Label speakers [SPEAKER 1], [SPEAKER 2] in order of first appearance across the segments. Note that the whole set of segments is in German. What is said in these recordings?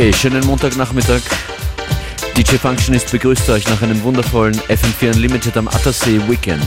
[SPEAKER 1] Hey, schönen Montagnachmittag. DJ Functionist begrüßt euch nach einem wundervollen FM4 Unlimited am Attersee Weekend.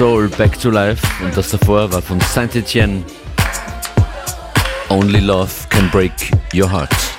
[SPEAKER 2] Soul Back to Life und das davor war von Saint Etienne. Only Love Can Break Your Heart.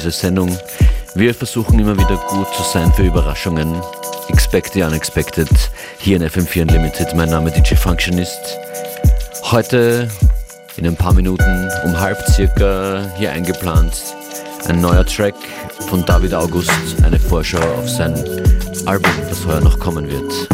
[SPEAKER 2] Diese Sendung. Wir versuchen immer wieder gut zu sein für Überraschungen. Expect the Unexpected hier in FM4 Unlimited. Mein Name DJ Functionist. Heute in ein paar Minuten um halb circa hier eingeplant
[SPEAKER 3] Ein neuer Track von David August, eine Vorschau auf sein Album, das heuer noch kommen wird.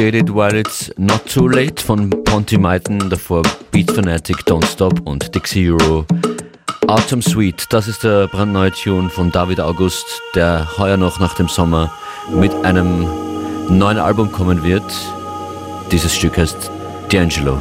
[SPEAKER 4] Appreciate It While It's Not Too Late von Ponty Maiten, davor Beat Fanatic, Don't Stop und Dixie Euro. Autumn Sweet, das ist der brandneue Tune von David August, der heuer noch nach dem Sommer mit einem neuen Album kommen wird. Dieses Stück heißt D'Angelo.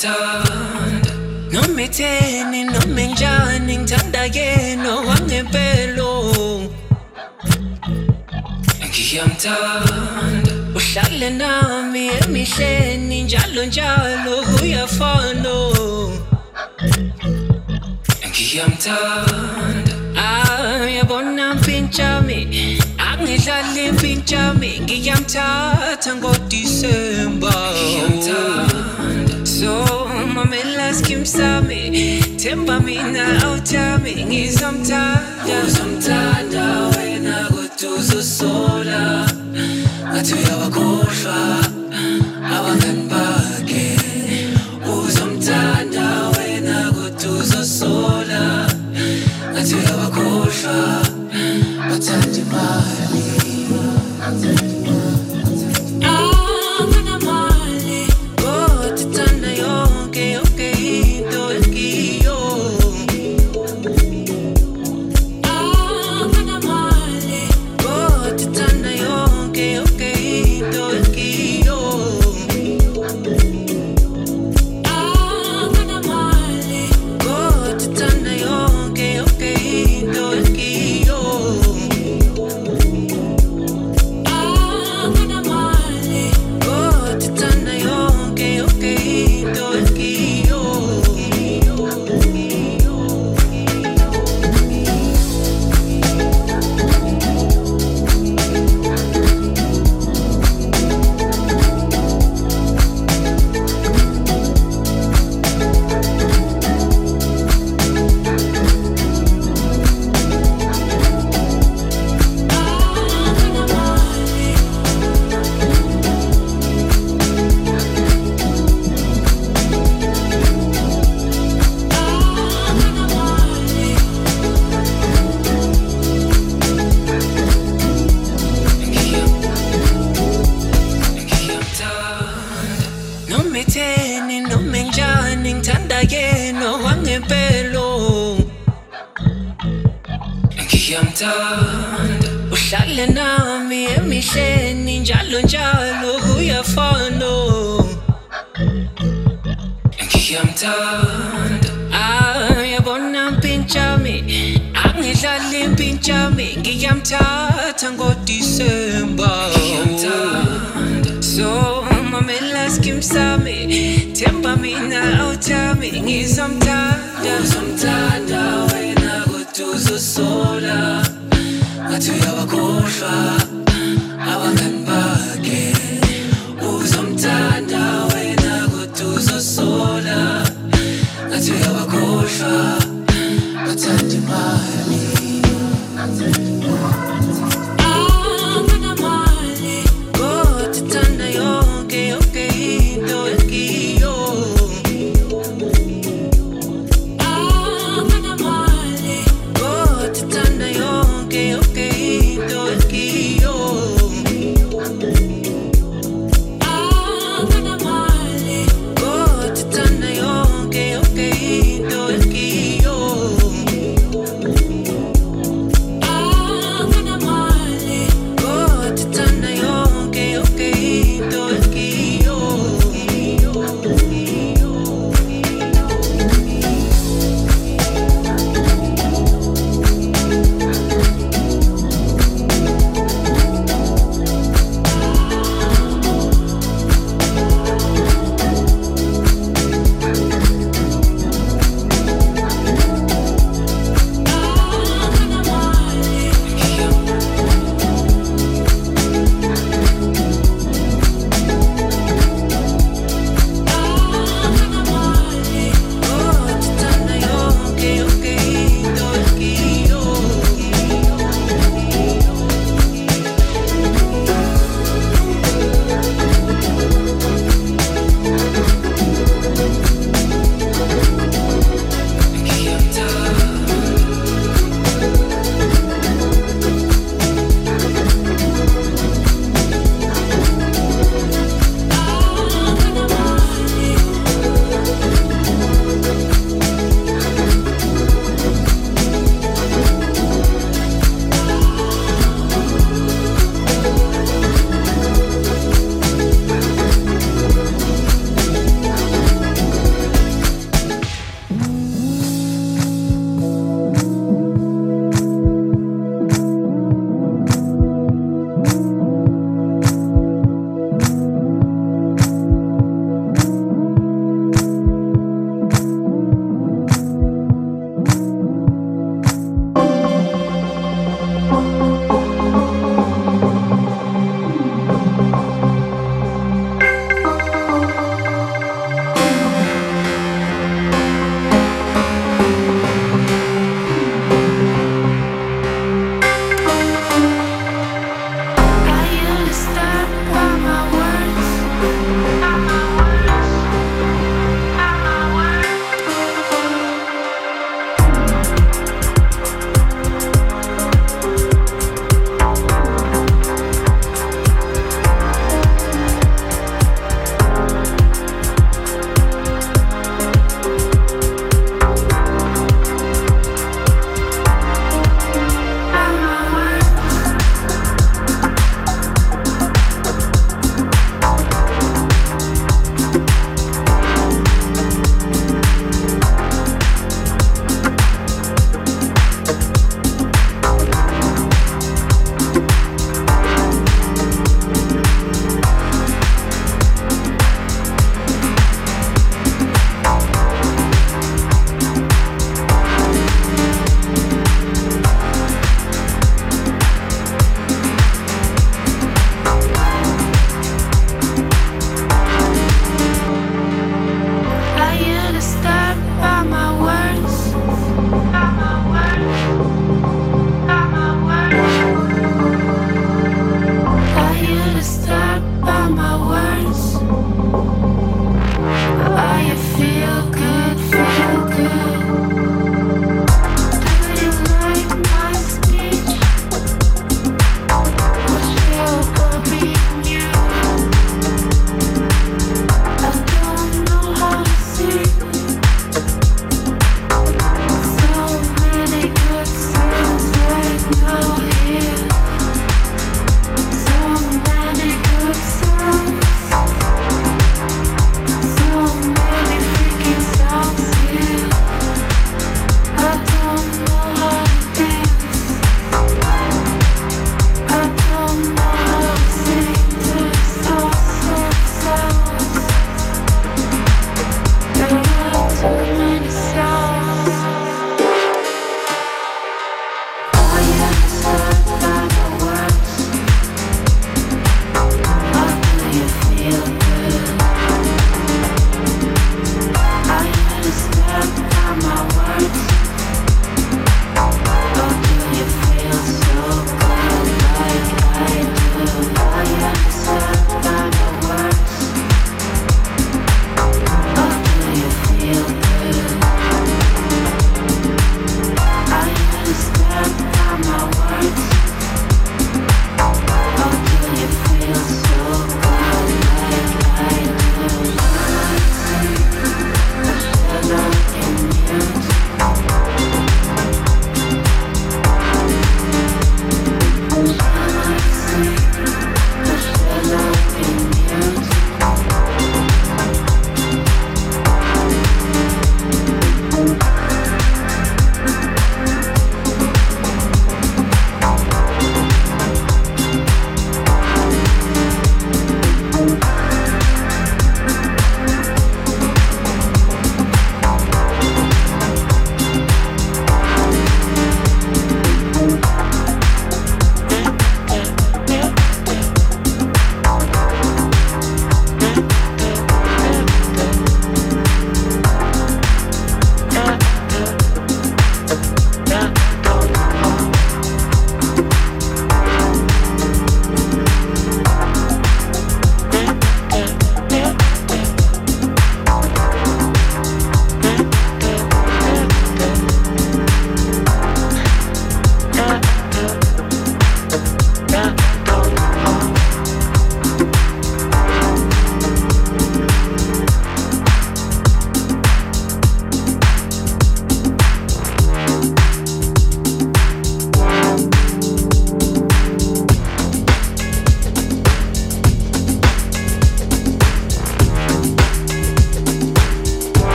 [SPEAKER 3] Ngiyamthanda noma etheni noma enjani ngithanda yena wangempelo ngiyamthanda. Uhlale nami emihleni njalo njalo kuyafana ngiyamthanda. Ah, Ayabona mpintshami angidlali mpintshami ngiyamthatha ngodisemba. so mamela skim sami. Themba mina awuthami ngizomthanda. Uzomthanda wena kodwa uzosola ngathi uyabakhohlwa abangani bakhe. Uzomthanda wena kodwa uzosola ngathi uyabakhohlwa bathanda imali.